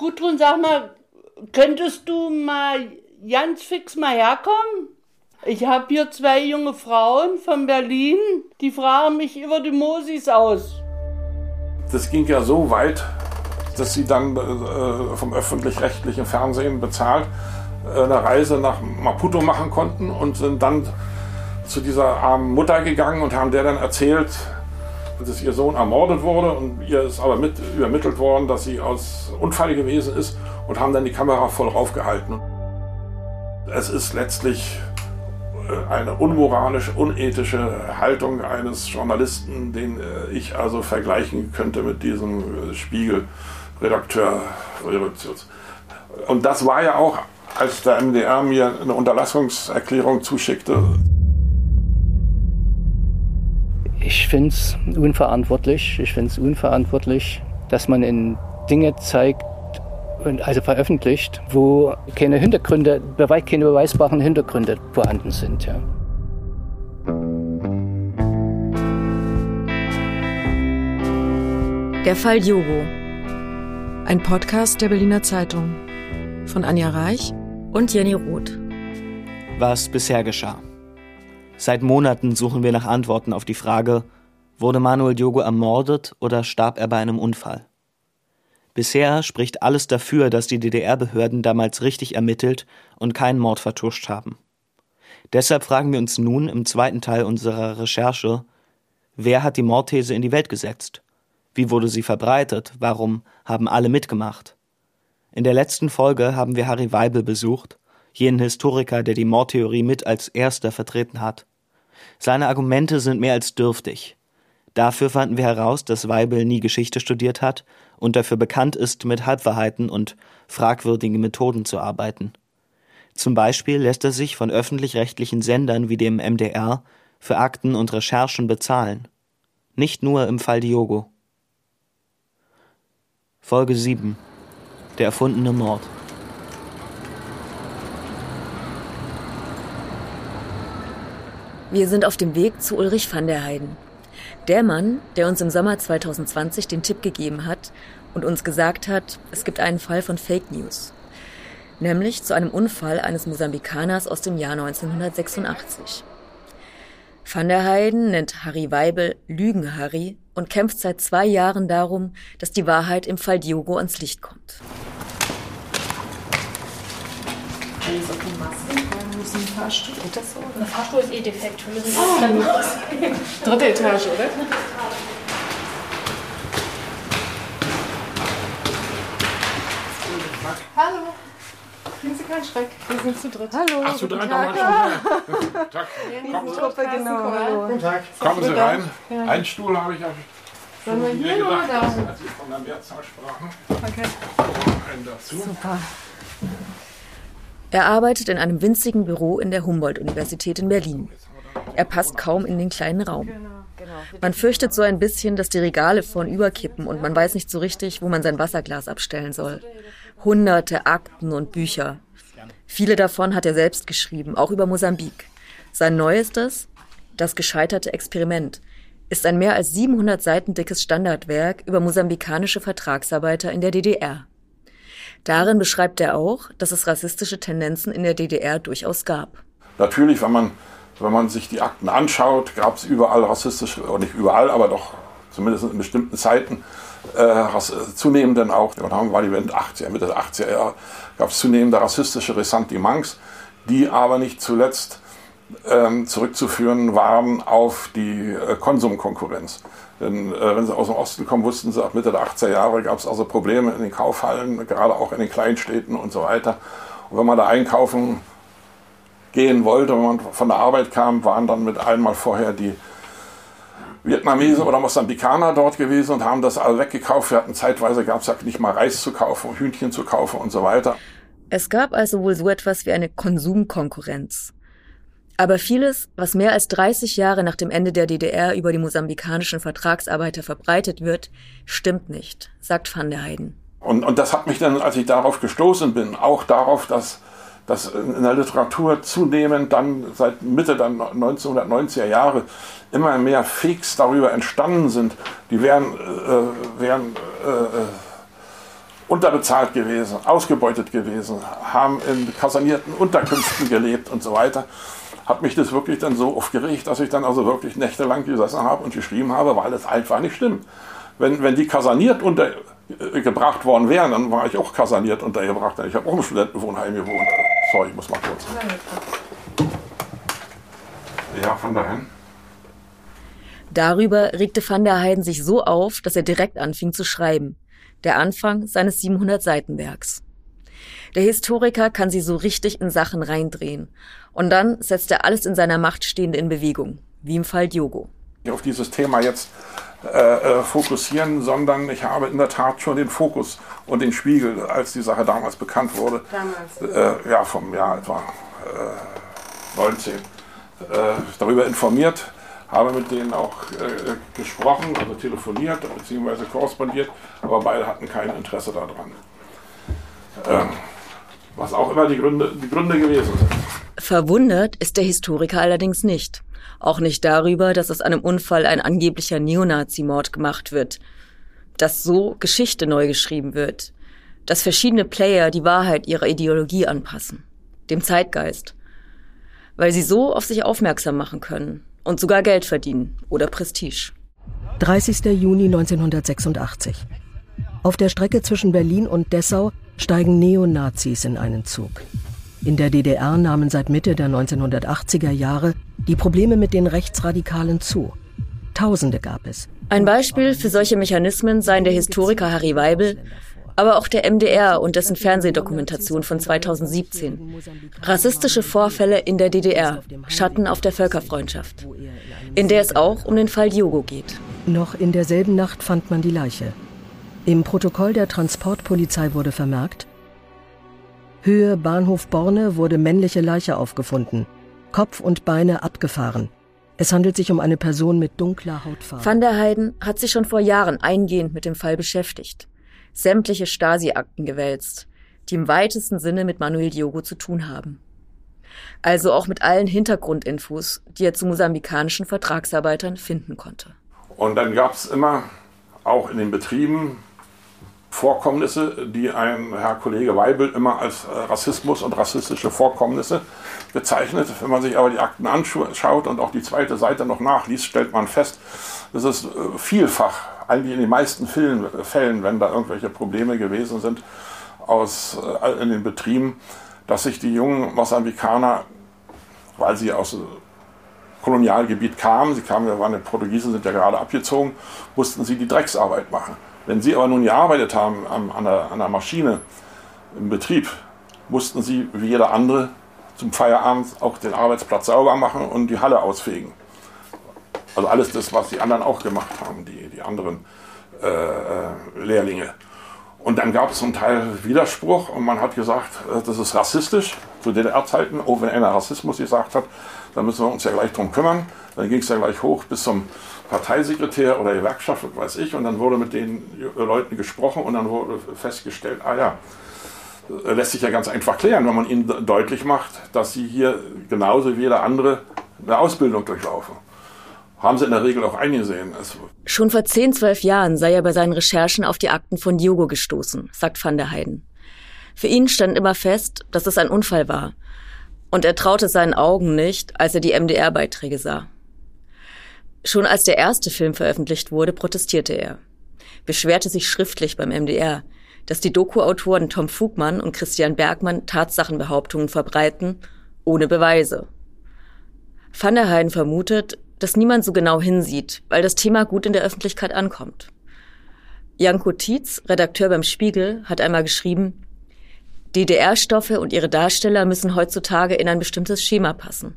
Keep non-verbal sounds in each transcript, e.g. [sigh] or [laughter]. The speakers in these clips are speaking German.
Gudrun, sag mal, könntest du mal ganz fix mal herkommen? Ich habe hier zwei junge Frauen von Berlin, die fragen mich über die Mosis aus. Das ging ja so weit, dass sie dann äh, vom öffentlich-rechtlichen Fernsehen bezahlt äh, eine Reise nach Maputo machen konnten und sind dann zu dieser armen Mutter gegangen und haben der dann erzählt, dass ihr Sohn ermordet wurde und ihr ist aber mit übermittelt worden, dass sie aus Unfall gewesen ist und haben dann die Kamera voll raufgehalten. Es ist letztlich äh, eine unmoralische, unethische Haltung eines Journalisten, den äh, ich also vergleichen könnte mit diesem Spiegel-Redakteur. Und das war ja auch, als der MDR mir eine Unterlassungserklärung zuschickte. Ich finde es unverantwortlich. Ich finde es unverantwortlich, dass man in Dinge zeigt, also veröffentlicht, wo keine Hintergründe, keine beweisbaren Hintergründe vorhanden sind. Ja. Der Fall Jogo. Ein Podcast der Berliner Zeitung. Von Anja Reich und Jenny Roth. Was bisher geschah. Seit Monaten suchen wir nach Antworten auf die Frage, wurde Manuel Diogo ermordet oder starb er bei einem Unfall? Bisher spricht alles dafür, dass die DDR-Behörden damals richtig ermittelt und keinen Mord vertuscht haben. Deshalb fragen wir uns nun im zweiten Teil unserer Recherche, wer hat die Mordthese in die Welt gesetzt? Wie wurde sie verbreitet? Warum haben alle mitgemacht? In der letzten Folge haben wir Harry Weibel besucht, jenen Historiker, der die Mordtheorie mit als erster vertreten hat. Seine Argumente sind mehr als dürftig. Dafür fanden wir heraus, dass Weibel nie Geschichte studiert hat und dafür bekannt ist, mit Halbwahrheiten und fragwürdigen Methoden zu arbeiten. Zum Beispiel lässt er sich von öffentlich-rechtlichen Sendern wie dem MDR für Akten und Recherchen bezahlen. Nicht nur im Fall Diogo. Folge 7 Der erfundene Mord. Wir sind auf dem Weg zu Ulrich van der Heiden. Der Mann, der uns im Sommer 2020 den Tipp gegeben hat und uns gesagt hat, es gibt einen Fall von Fake News. Nämlich zu einem Unfall eines Mosambikaners aus dem Jahr 1986. Van der Heiden nennt Harry Weibel Lügen-Harry und kämpft seit zwei Jahren darum, dass die Wahrheit im Fall Diogo ans Licht kommt. Alles auf die Maske ist ein Fahrstuhl. Ist das so? Der Fahrstuhl ist eh defekt. Wir müssen oh. dann raus. [laughs] Dritte Etage, oder? Hallo. Kriegen Sie keinen Schreck. Wir sind zu dritt. Hallo. Ach, zu dritt haben wir Tag. Kommen Sie, genau. Hallo. Guten Tag. Kommen Sie rein. Ja. Einen Stuhl habe ich ja Sollen wir hier gedacht, oder da? als Sie von der Mehrzahl sprachen. Okay. Einen dazu. Super. Er arbeitet in einem winzigen Büro in der Humboldt-Universität in Berlin. Er passt kaum in den kleinen Raum. Man fürchtet so ein bisschen, dass die Regale vorn überkippen und man weiß nicht so richtig, wo man sein Wasserglas abstellen soll. Hunderte Akten und Bücher. Viele davon hat er selbst geschrieben, auch über Mosambik. Sein neuestes, Das gescheiterte Experiment, ist ein mehr als 700 Seiten dickes Standardwerk über mosambikanische Vertragsarbeiter in der DDR. Darin beschreibt er auch, dass es rassistische Tendenzen in der DDR durchaus gab. Natürlich, wenn man, wenn man sich die Akten anschaut, gab es überall rassistische, nicht überall, aber doch zumindest in bestimmten Zeiten, äh, zunehmend dann auch, dann war die Wende 80er, Mitte der 80er Jahre, gab es zunehmende rassistische Ressentiments, die aber nicht zuletzt ähm, zurückzuführen waren auf die äh, Konsumkonkurrenz. Denn äh, wenn sie aus dem Osten kommen, wussten sie, ab Mitte der 80er Jahre gab es also Probleme in den Kaufhallen, gerade auch in den Kleinstädten und so weiter. Und wenn man da einkaufen gehen wollte, wenn man von der Arbeit kam, waren dann mit einmal vorher die Vietnamesen oder Mosambikaner dort gewesen und haben das alle weggekauft. Wir hatten zeitweise gab es ja nicht mal Reis zu kaufen, Hühnchen zu kaufen und so weiter. Es gab also wohl so etwas wie eine Konsumkonkurrenz. Aber vieles, was mehr als 30 Jahre nach dem Ende der DDR über die mosambikanischen Vertragsarbeiter verbreitet wird, stimmt nicht, sagt van der Heiden. Und, und das hat mich dann, als ich darauf gestoßen bin, auch darauf, dass, dass in der Literatur zunehmend dann seit Mitte der 1990er Jahre immer mehr Fakes darüber entstanden sind. Die wären, äh, wären äh, unterbezahlt gewesen, ausgebeutet gewesen, haben in kasernierten Unterkünften gelebt und so weiter. Hat mich das wirklich dann so aufgeregt, dass ich dann also wirklich nächtelang gesessen habe und geschrieben habe, weil es einfach nicht stimmt. Wenn, wenn die kaserniert untergebracht worden wären, dann war ich auch kaserniert untergebracht. Ich habe auch im Studentenwohnheim gewohnt. Sorry, ich muss mal kurz. Ja, von dahin. Darüber regte van der Heiden sich so auf, dass er direkt anfing zu schreiben. Der Anfang seines 700-Seiten-Werks. Der Historiker kann sie so richtig in Sachen reindrehen. Und dann setzt er alles in seiner Macht Stehende in Bewegung, wie im Fall Diogo. Auf dieses Thema jetzt äh, äh, fokussieren, sondern ich habe in der Tat schon den Fokus und den Spiegel, als die Sache damals bekannt wurde, damals. Äh, ja, vom Jahr etwa äh, 19, äh, darüber informiert, habe mit denen auch äh, gesprochen, also telefoniert bzw. korrespondiert, aber beide hatten kein Interesse daran. Ähm, was auch immer die Gründe, die Gründe gewesen sind. Verwundert ist der Historiker allerdings nicht. Auch nicht darüber, dass aus einem Unfall ein angeblicher Neonazi-Mord gemacht wird. Dass so Geschichte neu geschrieben wird. Dass verschiedene Player die Wahrheit ihrer Ideologie anpassen. Dem Zeitgeist. Weil sie so auf sich aufmerksam machen können und sogar Geld verdienen oder Prestige. 30. Juni 1986. Auf der Strecke zwischen Berlin und Dessau steigen Neonazis in einen Zug. In der DDR nahmen seit Mitte der 1980er Jahre die Probleme mit den Rechtsradikalen zu. Tausende gab es. Ein Beispiel für solche Mechanismen seien der Historiker Harry Weibel, aber auch der MDR und dessen Fernsehdokumentation von 2017. Rassistische Vorfälle in der DDR, Schatten auf der Völkerfreundschaft, in der es auch um den Fall Diogo geht. Noch in derselben Nacht fand man die Leiche. Im Protokoll der Transportpolizei wurde vermerkt, Höhe Bahnhof Borne wurde männliche Leiche aufgefunden, Kopf und Beine abgefahren. Es handelt sich um eine Person mit dunkler Hautfarbe. Van der Heiden hat sich schon vor Jahren eingehend mit dem Fall beschäftigt sämtliche Stasi-Akten gewälzt, die im weitesten Sinne mit Manuel Diogo zu tun haben. Also auch mit allen Hintergrundinfos, die er zu mosambikanischen Vertragsarbeitern finden konnte. Und dann gab es immer auch in den Betrieben Vorkommnisse, die ein Herr Kollege Weibel immer als äh, Rassismus und rassistische Vorkommnisse bezeichnet. Wenn man sich aber die Akten anschaut und auch die zweite Seite noch nachliest, stellt man fest, dass es äh, vielfach eigentlich in den meisten Fällen, wenn da irgendwelche Probleme gewesen sind aus, äh, in den Betrieben, dass sich die jungen Mosambikaner, weil sie aus Kolonialgebiet kamen, sie kamen, waren die Portugiesen, sind ja gerade abgezogen, mussten sie die Drecksarbeit machen. Wenn sie aber nun gearbeitet haben an, der, an der Maschine im Betrieb, mussten sie wie jeder andere zum Feierabend auch den Arbeitsplatz sauber machen und die Halle ausfegen. Also alles das, was die anderen auch gemacht haben, die, die anderen äh, äh Lehrlinge. Und dann gab es zum Teil Widerspruch und man hat gesagt, äh, das ist rassistisch zu DDR-Zeiten. Auch wenn einer Rassismus gesagt hat, dann müssen wir uns ja gleich drum kümmern. Dann ging es ja gleich hoch bis zum Parteisekretär oder Gewerkschaft, weiß ich. Und dann wurde mit den Leuten gesprochen und dann wurde festgestellt, ah ja, lässt sich ja ganz einfach klären, wenn man ihnen deutlich macht, dass sie hier genauso wie jeder andere eine Ausbildung durchlaufen haben sie in der Regel auch eingesehen. Es Schon vor 10, 12 Jahren sei er bei seinen Recherchen auf die Akten von Diogo gestoßen, sagt van der Heiden. Für ihn stand immer fest, dass es ein Unfall war. Und er traute seinen Augen nicht, als er die MDR-Beiträge sah. Schon als der erste Film veröffentlicht wurde, protestierte er. Beschwerte sich schriftlich beim MDR, dass die Doku-Autoren Tom Fugmann und Christian Bergmann Tatsachenbehauptungen verbreiten, ohne Beweise. Van der Heiden vermutet, dass niemand so genau hinsieht, weil das Thema gut in der Öffentlichkeit ankommt. Janko Tietz, Redakteur beim Spiegel, hat einmal geschrieben, DDR-Stoffe und ihre Darsteller müssen heutzutage in ein bestimmtes Schema passen.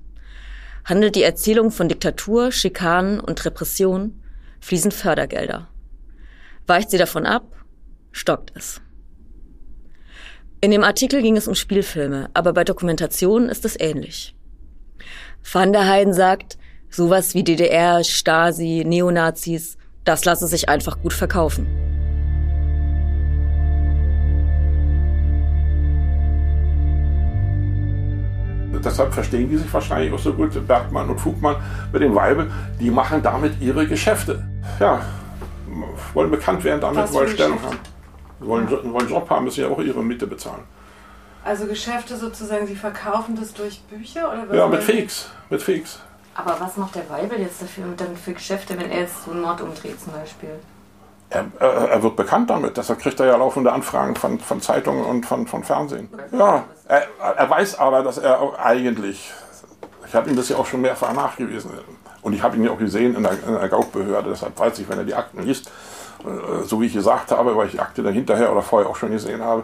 Handelt die Erzählung von Diktatur, Schikanen und Repression, fließen Fördergelder. Weicht sie davon ab, stockt es. In dem Artikel ging es um Spielfilme, aber bei Dokumentationen ist es ähnlich. Van der Heiden sagt, Sowas wie DDR, Stasi, Neonazis, das lasse sich einfach gut verkaufen. Deshalb verstehen die sich wahrscheinlich auch so gut, Bergmann und Fugmann mit dem Weibe, die machen damit ihre Geschäfte. Ja, wollen bekannt werden, damit wollen Stellung haben. Wollen, wollen Job haben, müssen ja auch ihre Miete bezahlen. Also Geschäfte sozusagen, Sie verkaufen das durch Bücher oder was? Ja, mit Fakes, mit Fakes. Aber was macht der Weibel jetzt dafür dann für Geschäfte, wenn er jetzt so einen Mord umdreht zum Beispiel? Er, er, wird bekannt damit, deshalb kriegt er ja laufende Anfragen von, von Zeitungen und von, von Fernsehen. Ja, er, er weiß aber, dass er eigentlich, ich habe ihm das ja auch schon mehrfach nachgewiesen, und ich habe ihn ja auch gesehen in der, in der Gaukbehörde, deshalb weiß ich, wenn er die Akten liest, äh, so wie ich gesagt habe, weil ich die Akte dann hinterher oder vorher auch schon gesehen habe,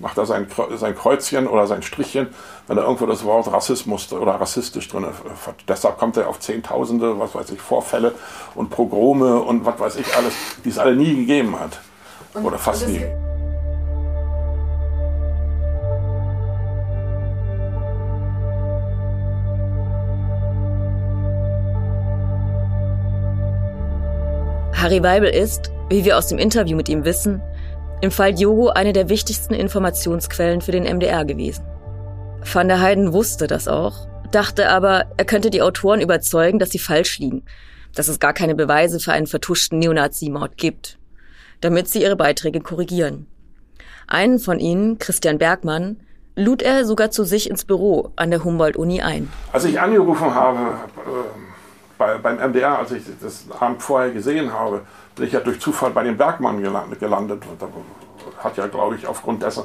macht er sein, sein Kreuzchen oder sein Strichchen, wenn er irgendwo das Wort Rassismus oder rassistisch drin ist. Deshalb kommt er auf Zehntausende, was weiß ich, Vorfälle und Pogrome und was weiß ich alles, die es alle nie gegeben hat. Und, oder fast nie. Harry Weibel ist, wie wir aus dem Interview mit ihm wissen, im Fall Diogo eine der wichtigsten Informationsquellen für den MDR gewesen. Van der Heiden wusste das auch, dachte aber, er könnte die Autoren überzeugen, dass sie falsch liegen, dass es gar keine Beweise für einen vertuschten Neonazi-Mord gibt, damit sie ihre Beiträge korrigieren. Einen von ihnen, Christian Bergmann, lud er sogar zu sich ins Büro an der Humboldt-Uni ein. Als ich angerufen habe äh, bei, beim MDR, als ich das Abend vorher gesehen habe, bin ich ja durch Zufall bei dem Bergmann gelandet. Und da hat ja, glaube ich, aufgrund dessen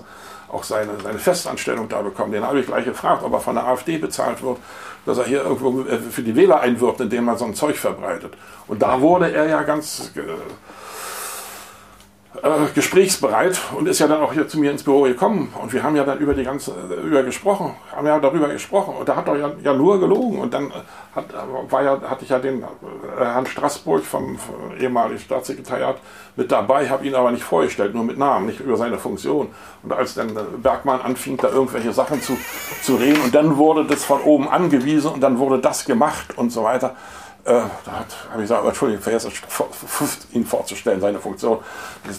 auch seine, seine Festanstellung da bekommen. Den habe ich gleich gefragt, ob er von der AfD bezahlt wird, dass er hier irgendwo äh, für die Wähler einwirbt, indem er so ein Zeug verbreitet. Und da wurde er ja ganz äh, äh, gesprächsbereit und ist ja dann auch hier zu mir ins Büro gekommen. Und wir haben ja dann über die ganze, über gesprochen, haben ja darüber gesprochen. Und da hat er ja, ja nur gelogen. Und dann hat, war ja, hatte ich ja den äh, Herrn Straßburg vom, vom ehemaligen Staatssekretariat mit dabei, habe ihn aber nicht vorgestellt, nur mit Namen, nicht über seine Funktion. Und als dann Bergmann anfing, da irgendwelche Sachen zu, zu reden, und dann wurde das von oben angewiesen und dann wurde das gemacht und so weiter äh, da habe ich gesagt, Entschuldigung, vergessen, ihn vorzustellen, seine Funktion.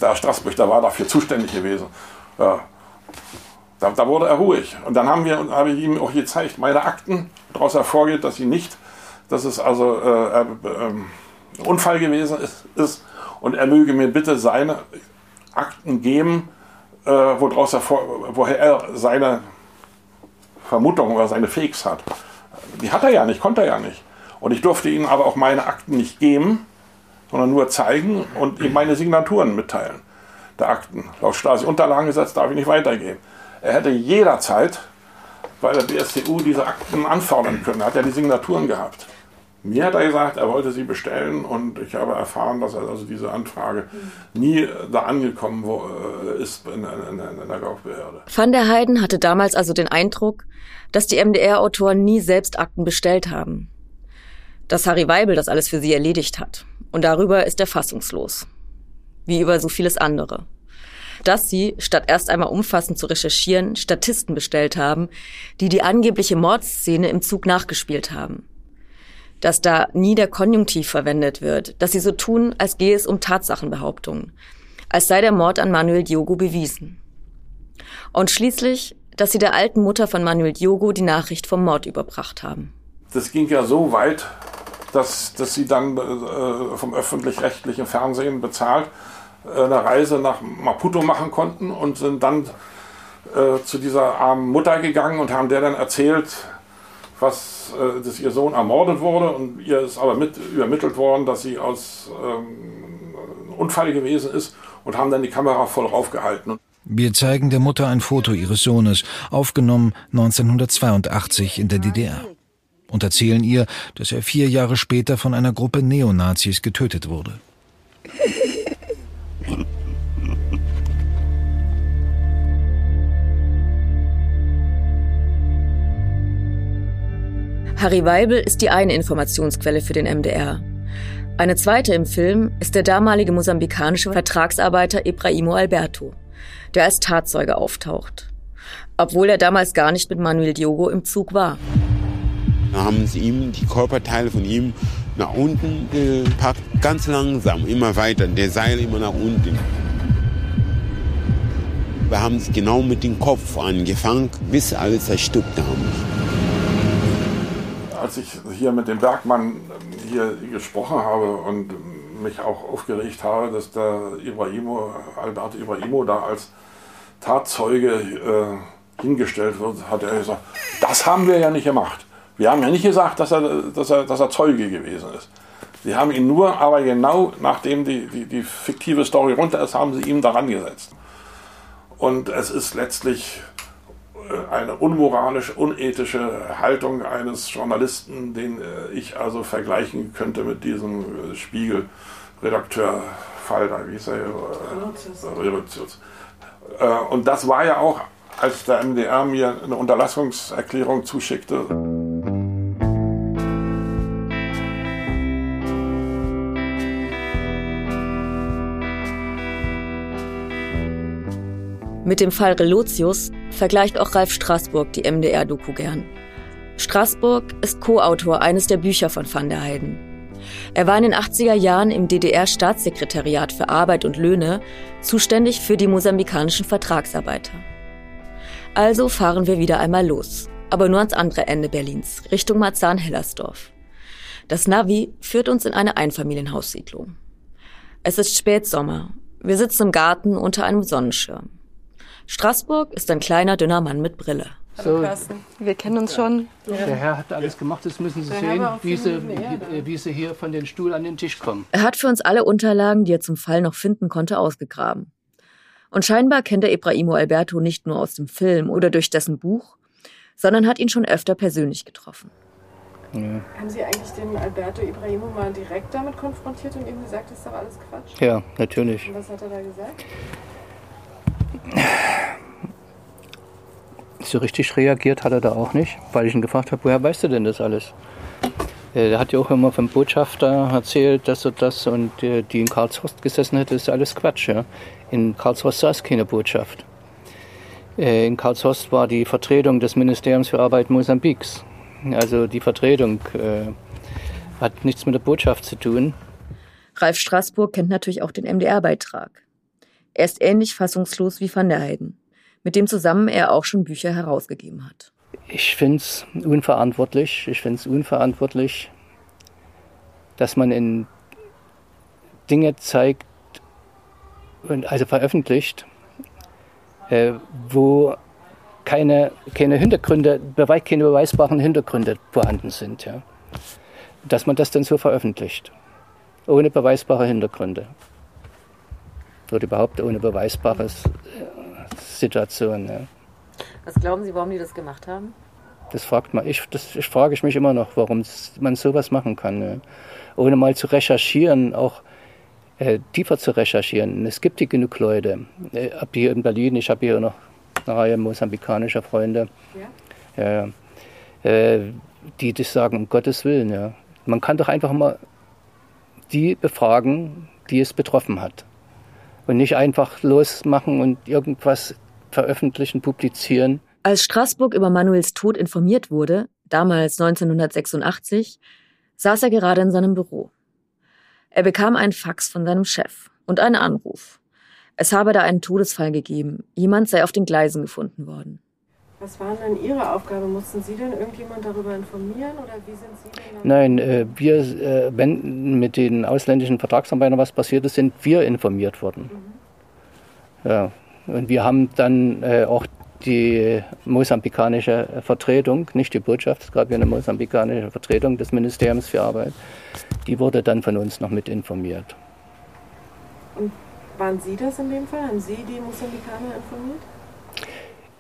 Der Straßburg, da war dafür zuständig gewesen. Ja. Da, da, wurde er ruhig. Und dann haben wir, habe ich ihm auch gezeigt, meine Akten, daraus hervorgeht, dass sie nicht, dass es also äh, äh, ein Unfall gewesen ist, ist, und er möge mir bitte seine Akten geben, äh, woraus hervor, woher er seine Vermutung oder seine Fakes hat. Die hat er ja nicht, konnte er ja nicht. Und ich durfte ihm aber auch meine Akten nicht geben, sondern nur zeigen und ihm meine Signaturen mitteilen der Akten. Laut Stasi-Unterlagengesetz darf ich nicht weitergeben. Er hätte jederzeit bei der BSTU diese Akten anfordern können. Er hat ja die Signaturen gehabt. Mir hat er gesagt, er wollte sie bestellen und ich habe erfahren, dass also diese Anfrage nie da angekommen äh, ist in, in, in der Gaukbehörde. Van der Heiden hatte damals also den Eindruck, dass die MDR-Autoren nie selbst Akten bestellt haben dass Harry Weibel das alles für sie erledigt hat. Und darüber ist er fassungslos. Wie über so vieles andere. Dass sie, statt erst einmal umfassend zu recherchieren, Statisten bestellt haben, die die angebliche Mordszene im Zug nachgespielt haben. Dass da nie der Konjunktiv verwendet wird, dass sie so tun, als gehe es um Tatsachenbehauptungen, als sei der Mord an Manuel Diogo bewiesen. Und schließlich, dass sie der alten Mutter von Manuel Diogo die Nachricht vom Mord überbracht haben. Das ging ja so weit, dass, dass sie dann äh, vom öffentlich-rechtlichen Fernsehen bezahlt äh, eine Reise nach Maputo machen konnten und sind dann äh, zu dieser armen Mutter gegangen und haben der dann erzählt, was, äh, dass ihr Sohn ermordet wurde und ihr ist aber mit übermittelt worden, dass sie aus ähm, Unfall gewesen ist und haben dann die Kamera voll raufgehalten. Wir zeigen der Mutter ein Foto ihres Sohnes, aufgenommen 1982 in der DDR und erzählen ihr, dass er vier Jahre später von einer Gruppe Neonazis getötet wurde. Harry Weibel ist die eine Informationsquelle für den MDR. Eine zweite im Film ist der damalige mosambikanische Vertragsarbeiter Ibrahimo Alberto, der als Tatzeuge auftaucht, obwohl er damals gar nicht mit Manuel Diogo im Zug war. Da haben sie ihm die Körperteile von ihm nach unten gepackt, ganz langsam, immer weiter, der Seil immer nach unten. Wir haben es genau mit dem Kopf angefangen, bis alle zerstückt haben. Als ich hier mit dem Bergmann hier gesprochen habe und mich auch aufgeregt habe, dass der Ibrahimo, Alberto Ibrahimo da als Tatzeuge äh, hingestellt wird, hat er gesagt, das haben wir ja nicht gemacht. Wir haben ja nicht gesagt, dass er, dass er, dass er Zeuge gewesen ist. Sie haben ihn nur, aber genau nachdem die, die, die fiktive Story runter ist, haben sie ihn daran gesetzt. Und es ist letztlich äh, eine unmoralische, unethische Haltung eines Journalisten, den äh, ich also vergleichen könnte mit diesem äh, Spiegel-Redakteur-Fall, da wie hieß er? Revolutius. Und das war ja auch, als der MDR mir eine Unterlassungserklärung zuschickte. Mit dem Fall Relotius vergleicht auch Ralf Straßburg die MDR-Doku gern. Straßburg ist Co-Autor eines der Bücher von Van der Heyden. Er war in den 80er Jahren im DDR-Staatssekretariat für Arbeit und Löhne zuständig für die mosambikanischen Vertragsarbeiter. Also fahren wir wieder einmal los, aber nur ans andere Ende Berlins, Richtung Marzahn-Hellersdorf. Das Navi führt uns in eine Einfamilienhaussiedlung. Es ist Spätsommer. Wir sitzen im Garten unter einem Sonnenschirm. Straßburg ist ein kleiner, dünner Mann mit Brille. So, wir kennen uns schon. Der Herr hat alles gemacht, das müssen Sie sehen, wie sie, wie, wie sie hier von den Stuhl an den Tisch kommen. Er hat für uns alle Unterlagen, die er zum Fall noch finden konnte, ausgegraben. Und scheinbar kennt er Ibrahimo Alberto nicht nur aus dem Film oder durch dessen Buch, sondern hat ihn schon öfter persönlich getroffen. Ja. Haben Sie eigentlich den Alberto Ibrahimo mal direkt damit konfrontiert und ihm gesagt, das ist doch alles Quatsch? Ja, natürlich. Und was hat er da gesagt? So richtig reagiert hat er da auch nicht, weil ich ihn gefragt habe, woher weißt du denn das alles? Äh, er hat ja auch immer vom Botschafter erzählt, dass er das und äh, die in Karlshorst gesessen hätte, ist alles Quatsch. Ja? In Karlshorst saß keine Botschaft. Äh, in Karlshorst war die Vertretung des Ministeriums für Arbeit Mosambiks. Also die Vertretung äh, hat nichts mit der Botschaft zu tun. Ralf Straßburg kennt natürlich auch den MDR-Beitrag. Er ist ähnlich fassungslos wie Van der Heyden, mit dem zusammen er auch schon Bücher herausgegeben hat. Ich finde es unverantwortlich. Ich finde es unverantwortlich, dass man in Dinge zeigt, also veröffentlicht, äh, wo keine, keine Hintergründe, keine beweisbaren Hintergründe vorhanden sind. Ja. Dass man das dann so veröffentlicht, ohne beweisbare Hintergründe oder überhaupt ohne beweisbare äh, Situation. Ja. Was glauben Sie, warum die das gemacht haben? Das fragt man. Ich, das ich frage ich mich immer noch, warum man sowas machen kann. Ja. Ohne mal zu recherchieren, auch äh, tiefer zu recherchieren. Es gibt hier genug Leute. Äh, ab hier in Berlin, ich habe hier noch eine Reihe mosambikanischer Freunde, ja. äh, die das sagen, um Gottes Willen. Ja. Man kann doch einfach mal die befragen, die es betroffen hat und nicht einfach losmachen und irgendwas veröffentlichen, publizieren. Als Straßburg über Manuels Tod informiert wurde, damals 1986, saß er gerade in seinem Büro. Er bekam einen Fax von seinem Chef und einen Anruf. Es habe da einen Todesfall gegeben. Jemand sei auf den Gleisen gefunden worden. Was war denn Ihre Aufgabe? Mussten Sie denn irgendjemand darüber informieren oder wie sind Sie denn? Nein, äh, wir, äh, wenn mit den ausländischen Vertragsarbeitern was passiert ist, sind wir informiert worden. Mhm. Ja. Und wir haben dann äh, auch die mosambikanische Vertretung, nicht die Botschaft, es gab ja eine mosambikanische Vertretung des Ministeriums für Arbeit, die wurde dann von uns noch mit informiert. Und waren Sie das in dem Fall? Haben Sie die Mosambikaner informiert?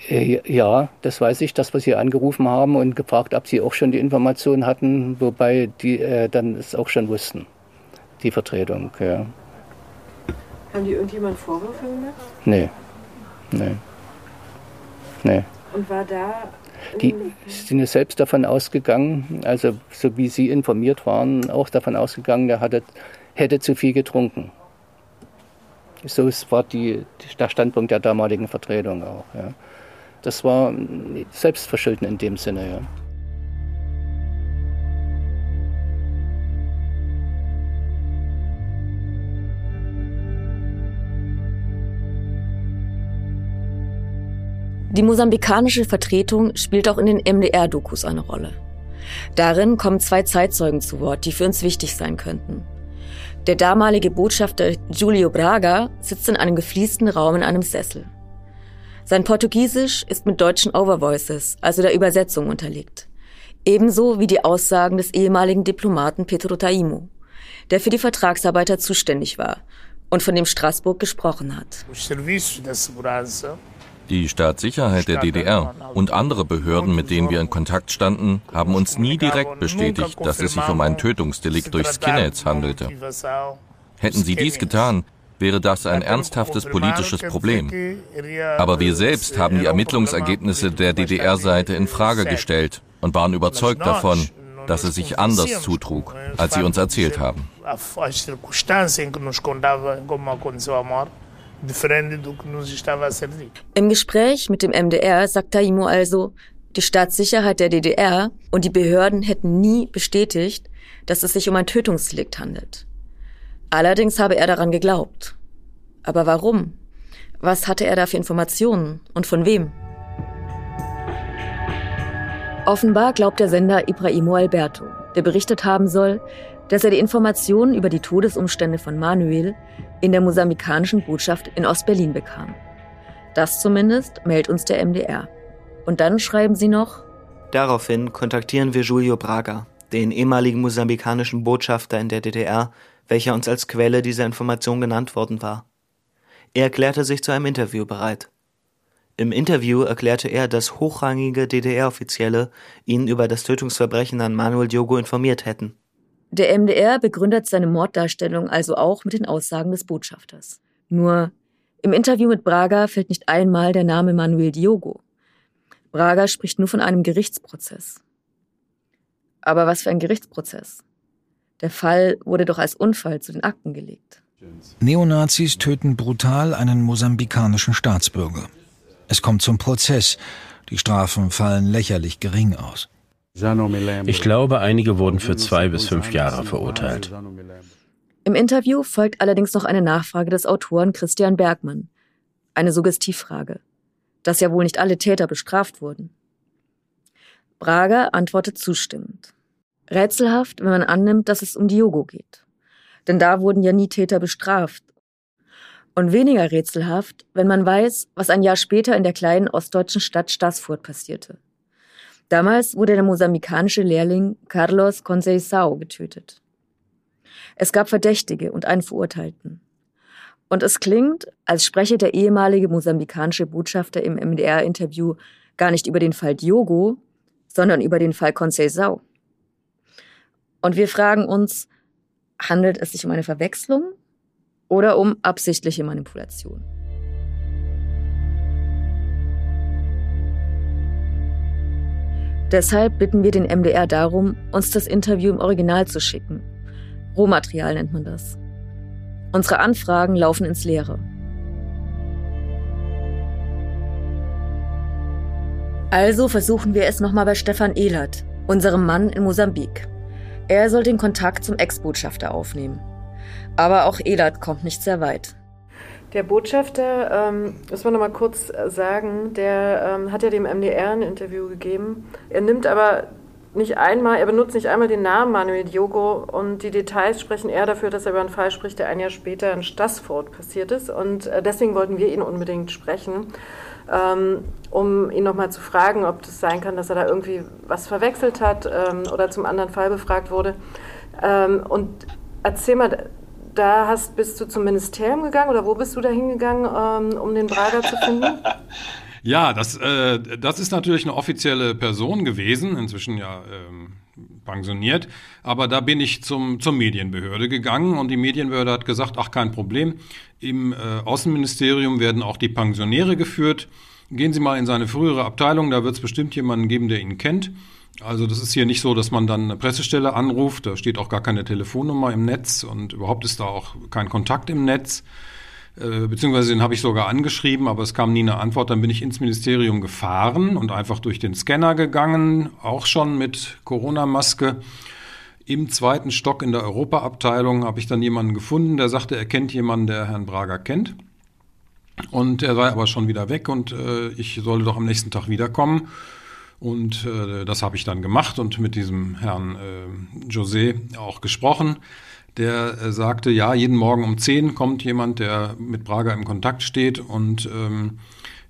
Äh, ja, das weiß ich, dass wir sie angerufen haben und gefragt, ob sie auch schon die Informationen hatten, wobei die äh, dann es auch schon wussten, die Vertretung. Ja. Haben die irgendjemand Vorwürfe gemacht? Nee. Nee. Nee. Und war da. Die sind ja selbst davon ausgegangen, also so wie Sie informiert waren, auch davon ausgegangen, er hatte, hätte zu viel getrunken. So war die, der Standpunkt der damaligen Vertretung auch. Ja. Das war Selbstverschulden in dem Sinne, ja. Die mosambikanische Vertretung spielt auch in den MDR-Dokus eine Rolle. Darin kommen zwei Zeitzeugen zu Wort, die für uns wichtig sein könnten. Der damalige Botschafter Giulio Braga sitzt in einem gefliesten Raum in einem Sessel. Sein Portugiesisch ist mit deutschen Overvoices, also der Übersetzung, unterlegt. Ebenso wie die Aussagen des ehemaligen Diplomaten Pedro Taimo, der für die Vertragsarbeiter zuständig war und von dem Straßburg gesprochen hat. Die Staatssicherheit der DDR und andere Behörden, mit denen wir in Kontakt standen, haben uns nie direkt bestätigt, dass es sich um ein Tötungsdelikt durch Skinheads handelte. Hätten sie dies getan, wäre das ein ernsthaftes politisches Problem. Aber wir selbst haben die Ermittlungsergebnisse der DDR-Seite in Frage gestellt und waren überzeugt davon, dass es sich anders zutrug, als sie uns erzählt haben. Im Gespräch mit dem MDR sagt Taimo also, die Staatssicherheit der DDR und die Behörden hätten nie bestätigt, dass es sich um ein Tötungsdelikt handelt. Allerdings habe er daran geglaubt. Aber warum? Was hatte er da für Informationen und von wem? Offenbar glaubt der Sender Ibrahimo Alberto, der berichtet haben soll, dass er die Informationen über die Todesumstände von Manuel in der mosambikanischen Botschaft in Ostberlin bekam. Das zumindest meldet uns der MDR. Und dann schreiben sie noch, Daraufhin kontaktieren wir Julio Braga, den ehemaligen mosambikanischen Botschafter in der DDR, welcher uns als Quelle dieser Information genannt worden war. Er erklärte sich zu einem Interview bereit. Im Interview erklärte er, dass hochrangige DDR-Offizielle ihn über das Tötungsverbrechen an Manuel Diogo informiert hätten. Der MDR begründet seine Morddarstellung also auch mit den Aussagen des Botschafters. Nur im Interview mit Braga fällt nicht einmal der Name Manuel Diogo. Braga spricht nur von einem Gerichtsprozess. Aber was für ein Gerichtsprozess? Der Fall wurde doch als Unfall zu den Akten gelegt. Neonazis töten brutal einen mosambikanischen Staatsbürger. Es kommt zum Prozess. Die Strafen fallen lächerlich gering aus. Ich glaube, einige wurden für zwei bis fünf Jahre verurteilt. Im Interview folgt allerdings noch eine Nachfrage des Autoren Christian Bergmann. Eine Suggestivfrage. Dass ja wohl nicht alle Täter bestraft wurden. Braga antwortet zustimmend. Rätselhaft, wenn man annimmt, dass es um Diogo geht. Denn da wurden ja nie Täter bestraft. Und weniger rätselhaft, wenn man weiß, was ein Jahr später in der kleinen ostdeutschen Stadt Stassfurt passierte. Damals wurde der mosambikanische Lehrling Carlos Conceição getötet. Es gab Verdächtige und einen Verurteilten. Und es klingt, als spreche der ehemalige mosambikanische Botschafter im MDR-Interview gar nicht über den Fall Diogo, sondern über den Fall Conceição. Und wir fragen uns, handelt es sich um eine Verwechslung oder um absichtliche Manipulation? Deshalb bitten wir den MDR darum, uns das Interview im Original zu schicken. Rohmaterial nennt man das. Unsere Anfragen laufen ins Leere. Also versuchen wir es nochmal bei Stefan Ehlert, unserem Mann in Mosambik. Er soll den Kontakt zum Ex-Botschafter aufnehmen. Aber auch Ehlert kommt nicht sehr weit. Der Botschafter, ähm, das wir noch mal kurz sagen, der ähm, hat ja dem MDR ein Interview gegeben. Er nimmt aber nicht einmal, er benutzt nicht einmal den Namen Manuel Diogo und die Details sprechen eher dafür, dass er über einen Fall spricht, der ein Jahr später in Stassfurt passiert ist. Und äh, deswegen wollten wir ihn unbedingt sprechen, ähm, um ihn nochmal zu fragen, ob das sein kann, dass er da irgendwie was verwechselt hat ähm, oder zum anderen Fall befragt wurde. Ähm, und erzähl mal, da hast, bist du zum Ministerium gegangen oder wo bist du da hingegangen, ähm, um den Braga zu finden? [laughs] Ja, das, äh, das ist natürlich eine offizielle Person gewesen, inzwischen ja ähm, pensioniert. Aber da bin ich zum, zur Medienbehörde gegangen und die Medienbehörde hat gesagt, ach kein Problem, im äh, Außenministerium werden auch die Pensionäre geführt. Gehen Sie mal in seine frühere Abteilung, da wird es bestimmt jemanden geben, der ihn kennt. Also das ist hier nicht so, dass man dann eine Pressestelle anruft, da steht auch gar keine Telefonnummer im Netz und überhaupt ist da auch kein Kontakt im Netz. Äh, beziehungsweise den habe ich sogar angeschrieben, aber es kam nie eine Antwort. Dann bin ich ins Ministerium gefahren und einfach durch den Scanner gegangen, auch schon mit Corona-Maske. Im zweiten Stock in der Europaabteilung habe ich dann jemanden gefunden, der sagte, er kennt jemanden, der Herrn Brager kennt. Und er sei aber schon wieder weg und äh, ich solle doch am nächsten Tag wiederkommen. Und äh, das habe ich dann gemacht und mit diesem Herrn äh, José auch gesprochen. Der äh, sagte, ja, jeden Morgen um 10 kommt jemand, der mit Braga im Kontakt steht und ähm,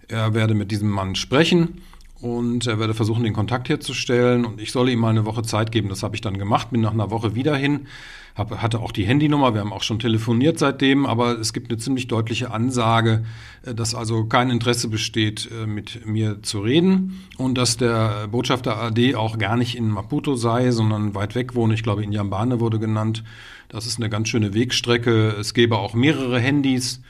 er werde mit diesem Mann sprechen und er werde versuchen, den Kontakt herzustellen und ich solle ihm mal eine Woche Zeit geben. Das habe ich dann gemacht, bin nach einer Woche wieder hin, hab, hatte auch die Handynummer, wir haben auch schon telefoniert seitdem, aber es gibt eine ziemlich deutliche Ansage, äh, dass also kein Interesse besteht, äh, mit mir zu reden und dass der Botschafter AD auch gar nicht in Maputo sei, sondern weit weg wohne. Ich glaube, in Yambane wurde genannt. Das ist eine ganz schöne Wegstrecke. Es gäbe auch mehrere Handys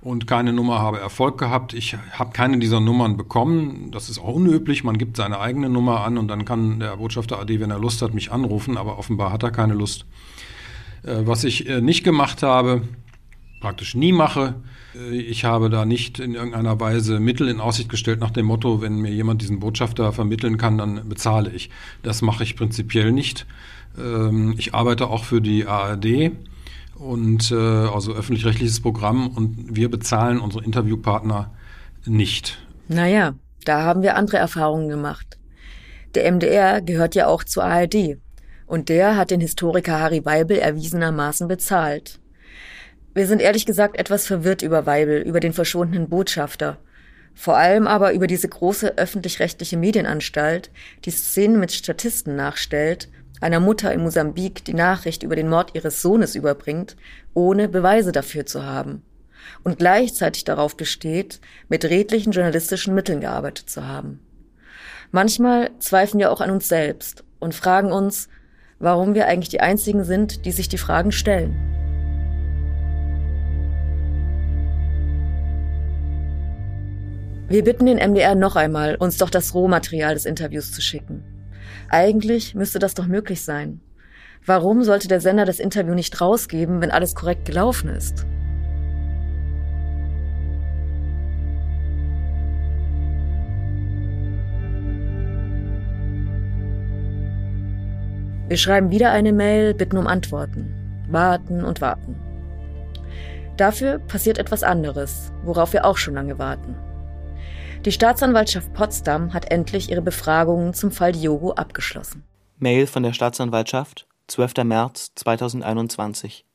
und keine Nummer habe Erfolg gehabt. Ich habe keine dieser Nummern bekommen. Das ist auch unüblich. Man gibt seine eigene Nummer an und dann kann der Botschafter AD, wenn er Lust hat, mich anrufen, aber offenbar hat er keine Lust. Äh, was ich äh, nicht gemacht habe, praktisch nie mache, äh, ich habe da nicht in irgendeiner Weise Mittel in Aussicht gestellt nach dem Motto, wenn mir jemand diesen Botschafter vermitteln kann, dann bezahle ich. Das mache ich prinzipiell nicht. Ähm, ich arbeite auch für die ARD und äh, also öffentlich-rechtliches Programm und wir bezahlen unsere Interviewpartner nicht. Naja, da haben wir andere Erfahrungen gemacht. Der MDR gehört ja auch zur ARD und der hat den Historiker Harry Weibel erwiesenermaßen bezahlt. Wir sind ehrlich gesagt etwas verwirrt über Weibel, über den verschwundenen Botschafter. Vor allem aber über diese große öffentlich-rechtliche Medienanstalt, die Szenen mit Statisten nachstellt einer Mutter in Mosambik die Nachricht über den Mord ihres Sohnes überbringt, ohne Beweise dafür zu haben und gleichzeitig darauf besteht, mit redlichen journalistischen Mitteln gearbeitet zu haben. Manchmal zweifeln wir auch an uns selbst und fragen uns, warum wir eigentlich die Einzigen sind, die sich die Fragen stellen. Wir bitten den MDR noch einmal, uns doch das Rohmaterial des Interviews zu schicken. Eigentlich müsste das doch möglich sein. Warum sollte der Sender das Interview nicht rausgeben, wenn alles korrekt gelaufen ist? Wir schreiben wieder eine Mail, bitten um Antworten, warten und warten. Dafür passiert etwas anderes, worauf wir auch schon lange warten. Die Staatsanwaltschaft Potsdam hat endlich ihre Befragungen zum Fall Diogo abgeschlossen. Mail von der Staatsanwaltschaft, 12. März 2021.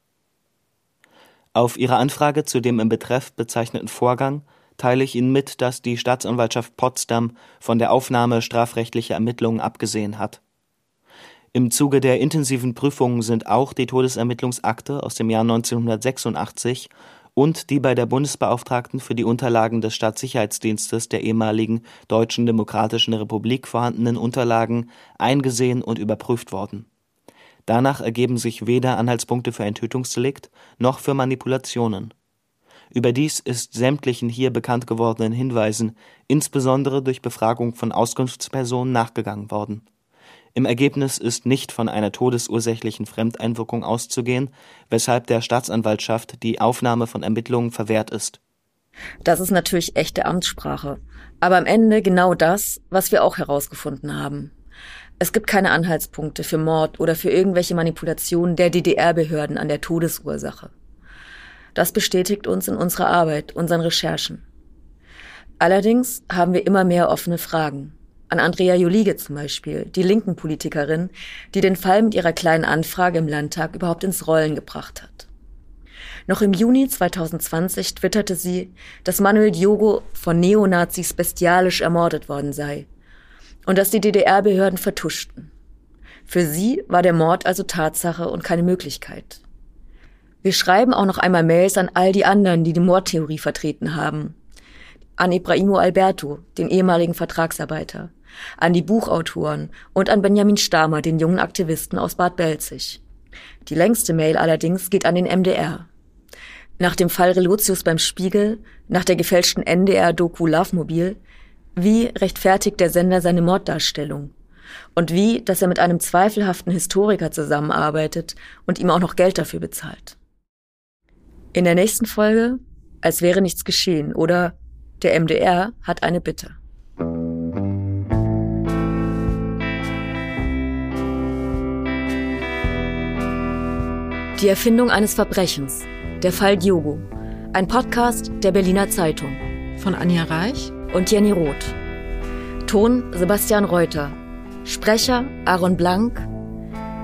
Auf Ihre Anfrage zu dem im Betreff bezeichneten Vorgang teile ich Ihnen mit, dass die Staatsanwaltschaft Potsdam von der Aufnahme strafrechtlicher Ermittlungen abgesehen hat. Im Zuge der intensiven Prüfungen sind auch die Todesermittlungsakte aus dem Jahr 1986 und die bei der Bundesbeauftragten für die Unterlagen des Staatssicherheitsdienstes der ehemaligen Deutschen Demokratischen Republik vorhandenen Unterlagen eingesehen und überprüft worden. Danach ergeben sich weder Anhaltspunkte für ein Tötungsdelikt noch für Manipulationen. Überdies ist sämtlichen hier bekannt gewordenen Hinweisen insbesondere durch Befragung von Auskunftspersonen nachgegangen worden im Ergebnis ist nicht von einer todesursächlichen Fremdeinwirkung auszugehen, weshalb der Staatsanwaltschaft die Aufnahme von Ermittlungen verwehrt ist. Das ist natürlich echte Amtssprache. Aber am Ende genau das, was wir auch herausgefunden haben. Es gibt keine Anhaltspunkte für Mord oder für irgendwelche Manipulationen der DDR-Behörden an der Todesursache. Das bestätigt uns in unserer Arbeit, unseren Recherchen. Allerdings haben wir immer mehr offene Fragen an Andrea Jolige zum Beispiel, die linken Politikerin, die den Fall mit ihrer kleinen Anfrage im Landtag überhaupt ins Rollen gebracht hat. Noch im Juni 2020 twitterte sie, dass Manuel Diogo von Neonazis bestialisch ermordet worden sei und dass die DDR-Behörden vertuschten. Für sie war der Mord also Tatsache und keine Möglichkeit. Wir schreiben auch noch einmal Mails an all die anderen, die die Mordtheorie vertreten haben. An Ibrahimo Alberto, den ehemaligen Vertragsarbeiter, an die Buchautoren und an Benjamin Stamer, den jungen Aktivisten aus Bad Belzig. Die längste Mail allerdings geht an den MDR. Nach dem Fall Relotius beim Spiegel, nach der gefälschten NDR-Doku Love Mobil, wie rechtfertigt der Sender seine Morddarstellung? Und wie, dass er mit einem zweifelhaften Historiker zusammenarbeitet und ihm auch noch Geld dafür bezahlt? In der nächsten Folge, als wäre nichts geschehen oder der MDR hat eine Bitte. Die Erfindung eines Verbrechens. Der Fall Diogo. Ein Podcast der Berliner Zeitung. Von Anja Reich und Jenny Roth. Ton Sebastian Reuter. Sprecher Aaron Blank.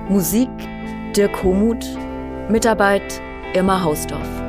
Musik Dirk Homuth. Mitarbeit Irma Hausdorf.